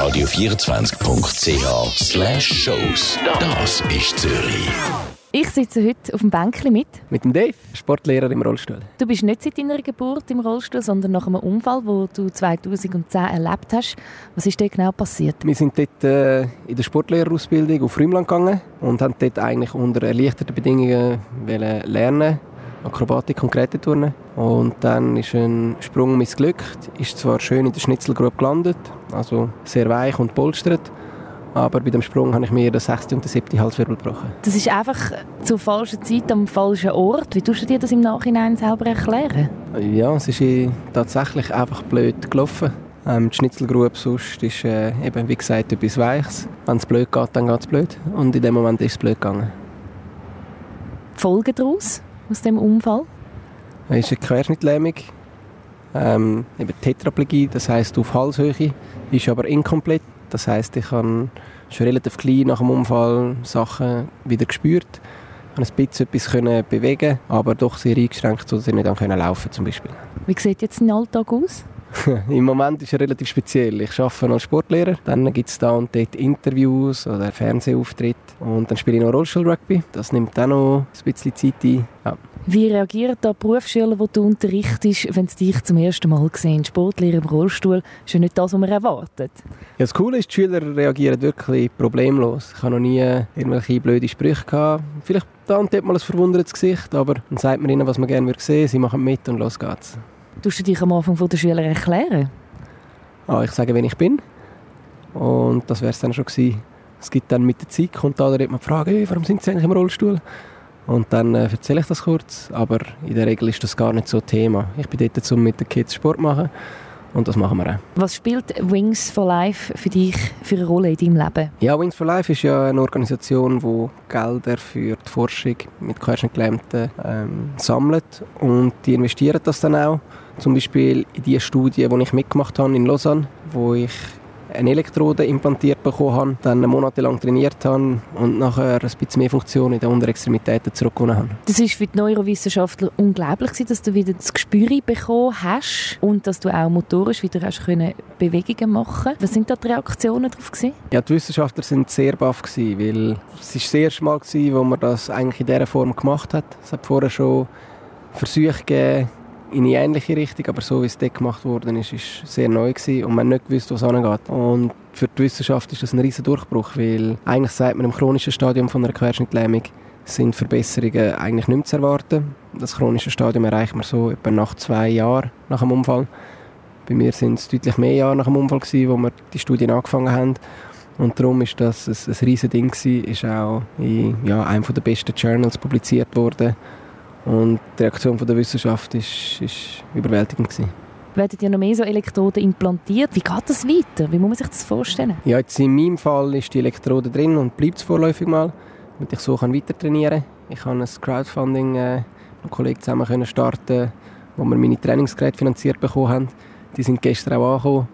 radio24.ch shows. Das ist Zürich. Ich sitze heute auf dem Bänkchen mit. Mit dem Dave, Sportlehrer im Rollstuhl. Du bist nicht seit deiner Geburt im Rollstuhl, sondern nach einem Unfall, den du 2010 erlebt hast. Was ist dort genau passiert? Wir sind dort äh, in der Sportlehrerausbildung auf Rümland gegangen und haben dort eigentlich unter erleichterten Bedingungen lernen Akrobatik und Geräteturnen. Und dann ist ein Sprung missglückt. Ist zwar schön in der Schnitzelgrube gelandet, also sehr weich und polstert, aber bei dem Sprung habe ich mir den 6. und den 7. Halswirbel gebrochen. Das ist einfach zur falschen Zeit am falschen Ort. Wie tust du dir das im Nachhinein selber erklären? Ja, es ist tatsächlich einfach blöd gelaufen. Ähm, die Schnitzelgrube sonst ist äh, eben, wie gesagt, etwas Weiches. Wenn es blöd geht, dann geht es blöd. Und in dem Moment ist es blöd gegangen. Die Folgen daraus, aus dem Unfall? Es ist eine Querschnittlähmung. Ähm, eben Tetraplegie, das heisst auf Halshöhe, ist aber inkomplett. Das heißt, ich habe schon relativ klein nach dem Unfall Sachen wieder gespürt, konnte ein bisschen etwas bewegen, aber doch sehr eingeschränkt, sodass ich nicht laufen konnte zum Beispiel. Wie sieht jetzt dein Alltag aus? Im Moment ist er relativ speziell. Ich arbeite als Sportlehrer. Dann gibt es da und dort Interviews oder Fernsehauftritte. Und dann spiele ich noch Rollstuhl-Rugby. Das nimmt auch noch ein bisschen Zeit ein. Ja. Wie reagieren da Berufsschüler, die du unterrichtest, wenn sie dich zum ersten Mal sehen? Sportlehrer im Rollstuhl ist ja nicht das, was man erwartet. Ja, das Coole ist, die Schüler reagieren wirklich problemlos. Ich habe noch nie irgendwelche blöde Sprüche gehabt. Vielleicht da und dort mal ein verwundertes Gesicht, aber dann sagt man ihnen, was man gerne sehen würde. Sie machen mit und los geht's. Tust du dich am Anfang von der Schüler erklären? Ah, ich sage, wer ich bin. Und das wäre es dann schon gewesen. Es gibt dann mit der Zeit, kommt da die Frage, hey, warum sind Sie eigentlich im Rollstuhl? Und dann äh, erzähle ich das kurz, aber in der Regel ist das gar nicht so Thema. Ich bin dort, um mit den Kids Sport zu machen und das machen wir auch. Was spielt Wings for Life für dich für eine Rolle in deinem Leben? Ja, Wings for Life ist ja eine Organisation, die Gelder für die Forschung mit Querschnittgelähmten ähm, sammelt und die investieren das dann auch. Zum Beispiel in die Studie, die ich mitgemacht habe in Lausanne, wo ich eine Elektrode implantiert bekommen habe, dann monatelang trainiert habe und nachher ein bisschen mehr Funktion in den Unterextremitäten zurückgewonnen habe. Das war für die Neurowissenschaftler unglaublich, dass du wieder das Gespür bekommen hast und dass du auch motorisch wieder hast können Bewegungen machen Was sind da die Reaktionen darauf? Gewesen? Ja, die Wissenschaftler waren sehr baff, weil es ist das erste Mal, gewesen, wo man das eigentlich in dieser Form gemacht hat. Es hat vorher schon Versuche gegeben, in eine ähnliche Richtung, aber so wie es dort gemacht worden ist, ist sehr neu gewesen und man nicht gewusst, was angeht. Und für die Wissenschaft ist das ein riesen Durchbruch, weil eigentlich sagt man im chronischen Stadium von einer Querschnittlähmung sind Verbesserungen eigentlich nicht mehr zu erwarten. Das chronische Stadium erreicht man so etwa nach zwei Jahren nach dem Unfall. Bei mir sind es deutlich mehr Jahre nach dem Unfall gewesen, wo wir die Studien angefangen haben. Und darum ist das ein, ein riesiges Ding gewesen, ist auch in ja, einem der besten Journals publiziert worden und die Reaktion von der Wissenschaft war überwältigend. Gewesen. Werden ja noch mehr so Elektroden implantiert? Wie geht das weiter? Wie muss man sich das vorstellen? Ja, jetzt in meinem Fall ist die Elektrode drin und bleibt es vorläufig mal, damit ich so kann weiter trainieren kann. Ich habe ein Crowdfunding äh, mit einem Kollegen zusammen können starten, wo wir meine Trainingsgeräte finanziert bekommen haben. Die sind gestern auch angekommen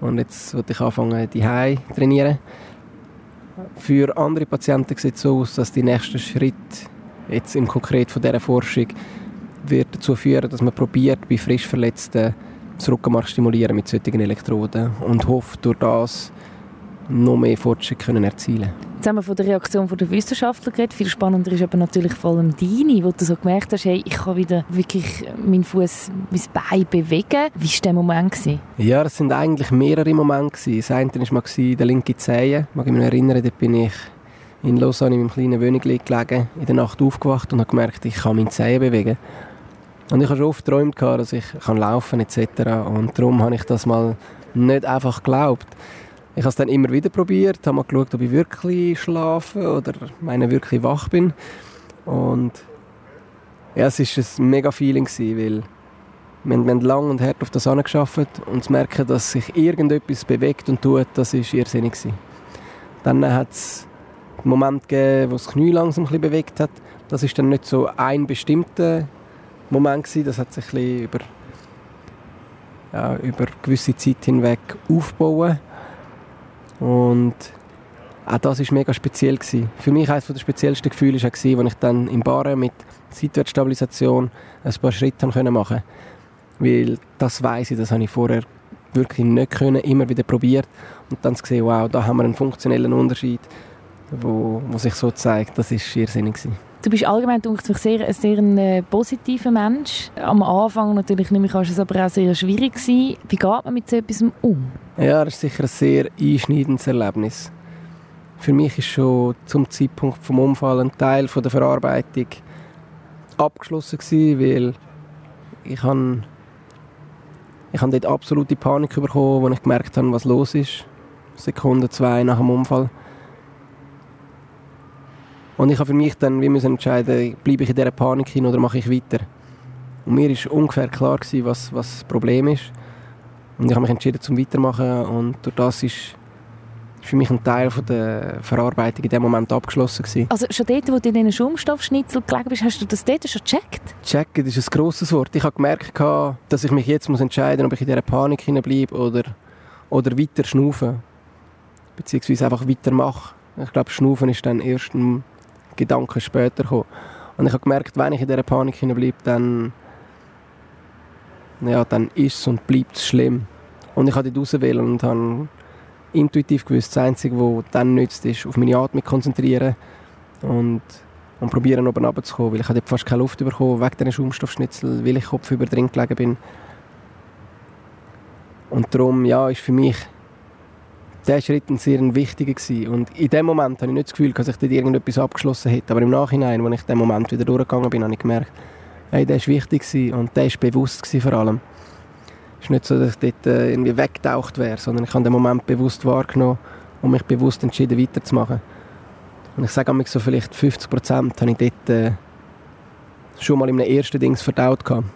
und jetzt wollte ich anfangen, die zu trainieren. Für andere Patienten sieht es so aus, dass die nächsten Schritte jetzt im Konkret von dieser Forschung wird dazu führen, dass man probiert, bei frisch Verletzten das Rückenmark stimulieren mit solchen Elektroden und hofft durch das noch mehr Fortschritte können erzielen Jetzt haben wir von der Reaktion der Wissenschaftler geredet. Viel spannender ist aber natürlich vor allem deine, wo du so gemerkt hast, hey, ich kann wieder wirklich meinen Fuß, mein Bein bewegen. Wie war der Moment? Gewesen? Ja, es sind eigentlich mehrere Momente. Das eine war der linke Zehen. Ich mag mich erinnern, da bin ich in Lausanne in meinem kleinen Wohnung gelegen, in der Nacht aufgewacht und habe gemerkt, ich kann meine Zehen bewegen. Und ich habe schon oft geträumt, dass ich kann laufen etc. Und darum habe ich das mal nicht einfach geglaubt. Ich habe es dann immer wieder probiert, habe mal geschaut, ob ich wirklich schlafe oder meine wirklich wach bin. Und ja, es war ein mega Feeling, weil wir, haben lange und hart auf das angeschafft und zu merken, dass sich irgendetwas bewegt und tut, das war irrsinnig. Dann hat es Moment gegeben, wo das Knie langsam ein bewegt hat. Das ist dann nicht so ein bestimmter Moment gewesen. Das hat sich ein über, ja, über gewisse Zeit hinweg aufgebaut. Und auch das war mega speziell. Gewesen. Für mich eines der speziellsten Gefühle war, als ich dann im Bar mit Seitwärtsstabilisation ein paar Schritte machen konnte. Weil das weiß ich, das habe ich vorher wirklich nicht können, immer wieder probiert und dann zu sehen, wow, da haben wir einen funktionellen Unterschied, wo, wo sich so zeigt, das ist irrsinnig gewesen. Du bist allgemein ich, sehr, ein sehr ein, äh, positiver Mensch. Am Anfang natürlich nehme ich an, es aber auch sehr schwierig gewesen. Wie geht man mit so etwas um? Ja, das ist sicher ein sehr einschneidendes Erlebnis. Für mich ist schon zum Zeitpunkt vom Unfall ein Teil von der Verarbeitung abgeschlossen gewesen, weil ich habe ich habe dort absolute Panik bekommen, als ich gemerkt habe, was los ist. Sekunde, zwei nach dem Unfall. Und ich habe für mich dann wie müssen entscheiden, bleibe ich in dieser Panik hin oder mache ich weiter. Und mir war ungefähr klar, gewesen, was, was das Problem ist. Und ich habe mich entschieden zum Weitermachen und durch das ist für mich ein Teil von der Verarbeitung in dem Moment abgeschlossen gewesen. Also schon dort, wo du in diesen Schaumstoffschnitzel gelegen bist, hast du das dort schon gecheckt? Checken ist ein grosses Wort. Ich habe gemerkt, dass ich mich jetzt muss entscheiden muss, ob ich in dieser Panik hineinbleibe oder, oder weiter schnaufen. Beziehungsweise einfach weitermache. Ich glaube, Schnaufen ist dann erst ein Gedanke später gekommen. Und ich habe gemerkt, wenn ich in dieser Panik hineinbleibe, dann, ja, dann ist es und bleibt es schlimm. Und ich habe dort rauswählen und habe intuitiv gewusst, das Einzige, was dann nützt, ist auf meine Atmung konzentrieren und, und probieren, oben runterzukommen, weil ich habe fast keine Luft bekommen wegen diesen Schaumstoffschnitzel, weil ich kopfüber drin gelegen bin. Und darum, ja, ist für mich der Schritt ein sehr wichtiger gewesen. Und in dem Moment habe ich nicht das Gefühl, dass ich dort irgendetwas abgeschlossen hätte, aber im Nachhinein, als ich dem Moment wieder durchgegangen bin, habe ich gemerkt, hey, der war wichtig gewesen und der war bewusst gewesen vor allem. Es ist nicht so, dass ich dort äh, irgendwie weggetaucht wäre, sondern ich habe den Moment bewusst wahrgenommen und mich bewusst entschieden, weiterzumachen. Und ich sage so vielleicht 50 Prozent habe ich dort äh, schon mal in einem ersten Dings verdaut gehabt.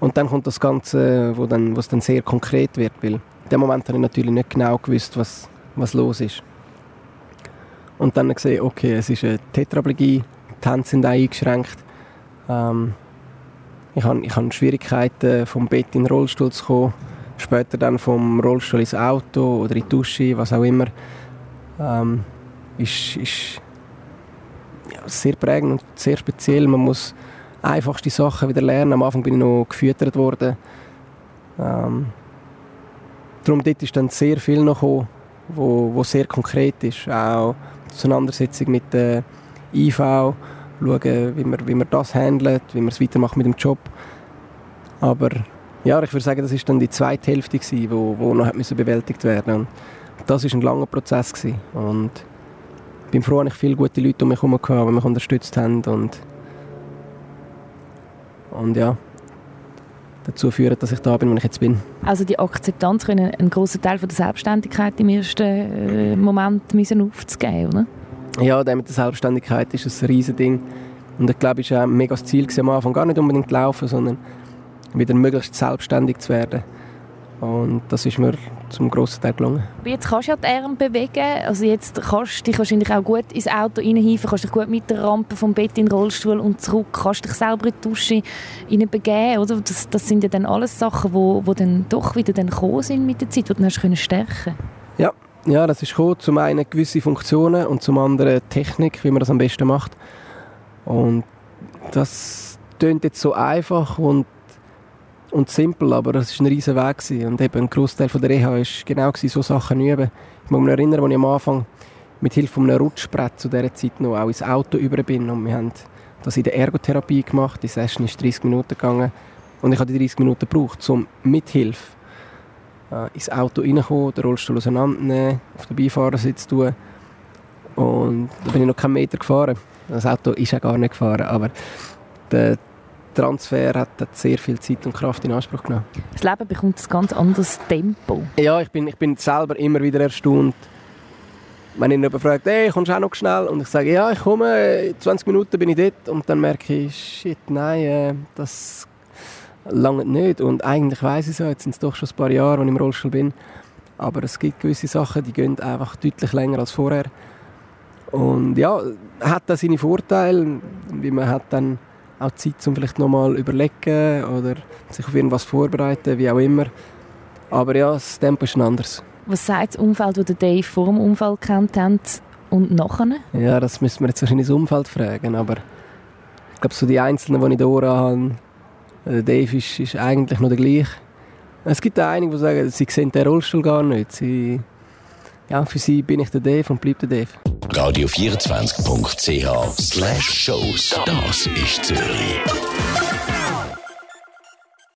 Und dann kommt das Ganze, wo, dann, wo es dann sehr konkret wird, weil dem Moment habe ich natürlich nicht genau gewusst, was, was los ist. Und dann gesehen, okay, es ist eine Tetraplegie, die Hände sind auch eingeschränkt. Ähm, ich habe, ich habe Schwierigkeiten, vom Bett in den Rollstuhl zu kommen, später dann vom Rollstuhl ins Auto oder in die Dusche, was auch immer. Ähm, ist, ist ja, sehr prägend und sehr speziell. Man muss einfachste Sachen wieder lernen. Am Anfang bin ich noch gefüttert worden. Ähm, darum dort ist dann sehr viel noch gekommen, wo, wo sehr konkret ist. Auch die Auseinandersetzung mit der IV, schauen, wie man, wie man das handelt, wie man es weitermacht mit dem Job. Aber ja, ich würde sagen, das ist dann die zweite Hälfte gewesen, wo, wo noch hat bewältigt werden und das ist ein langer Prozess gewesen. und ich bin froh, dass ich viele gute Leute um mich herum hatte, die mich unterstützt haben und und ja dazu führen, dass ich da bin, wo ich jetzt bin. Also die Akzeptanz können einen großen Teil von der Selbstständigkeit im ersten äh, Moment müssen aufzugeben, oder? ja, der mit der Selbstständigkeit ist ein riesen Ding. Und ich glaube, es war ein mega Ziel am Anfang, gar nicht unbedingt laufen, sondern wieder möglichst selbstständig zu werden. Und das ist mir zum grossen Teil gelungen. Aber jetzt kannst du ja die Arme bewegen. Also jetzt kannst du dich wahrscheinlich auch gut ins Auto reinhieven, kannst dich gut mit der Rampe vom Bett in den Rollstuhl und zurück, kannst dich selber in die Dusche begeben, oder? Das, das sind ja dann alles Sachen, die wo, wo dann doch wieder dann gekommen sind mit der Zeit, die du hast stärken Ja, ja, das ist gekommen. Zum einen gewisse Funktionen und zum anderen Technik, wie man das am besten macht. Und das klingt jetzt so einfach und, und simpel, aber das war ein riesen Weg. Gewesen. Und eben ein Großteil der Reha war genau gewesen, so Sachen üben. Ich muss mich erinnern, als ich am Anfang mit Hilfe von einem Rutschbrett zu dieser Zeit noch auch ins Auto über bin und wir haben das in der Ergotherapie gemacht. Die Session ist 30 Minuten gegangen und ich habe die 30 Minuten gebraucht, um mit Hilfe äh, ins Auto reinkommen, den Rollstuhl auseinandernehmen, auf den Beifahrersitz tun. Und da bin ich noch keinen Meter gefahren. Das Auto ist ja gar nicht gefahren, aber der Transfer hat, hat sehr viel Zeit und Kraft in Anspruch genommen. Das Leben bekommt ein ganz anderes Tempo. Ja, ich bin, ich bin selber immer wieder erstaunt, wenn ihn jemand fragt, hey, kommst du auch noch schnell? Und ich sage, ja, ich komme, in 20 Minuten bin ich dort. Und dann merke ich, shit, nein, äh, das lange nicht. Und eigentlich weiß ich es ja, jetzt sind es doch schon ein paar Jahre, als ich im Rollstuhl bin. Aber es gibt gewisse Sachen, die gehen einfach deutlich länger als vorher. Und ja, hat das seine Vorteile, wie man hat dann auch Zeit, um vielleicht nochmal überlegen oder sich auf irgendwas vorbereiten, wie auch immer. Aber ja, das Tempo ist ein anderes. Was sagt das Umfeld, das Dave vor dem Unfall kennt hat und nachher? Ja, das müssen wir jetzt wahrscheinlich das Umfeld fragen, aber ich glaube, so die Einzelnen, die ich da habe, äh, Dave ist, ist eigentlich noch der gleiche. Es gibt auch einige, die sagen, sie sehen den Rollstuhl gar nicht. Sie, ja, für sie bin ich der Dave und bleibt der Dave. Radio24.ch slash Shows. Das ist Zürich.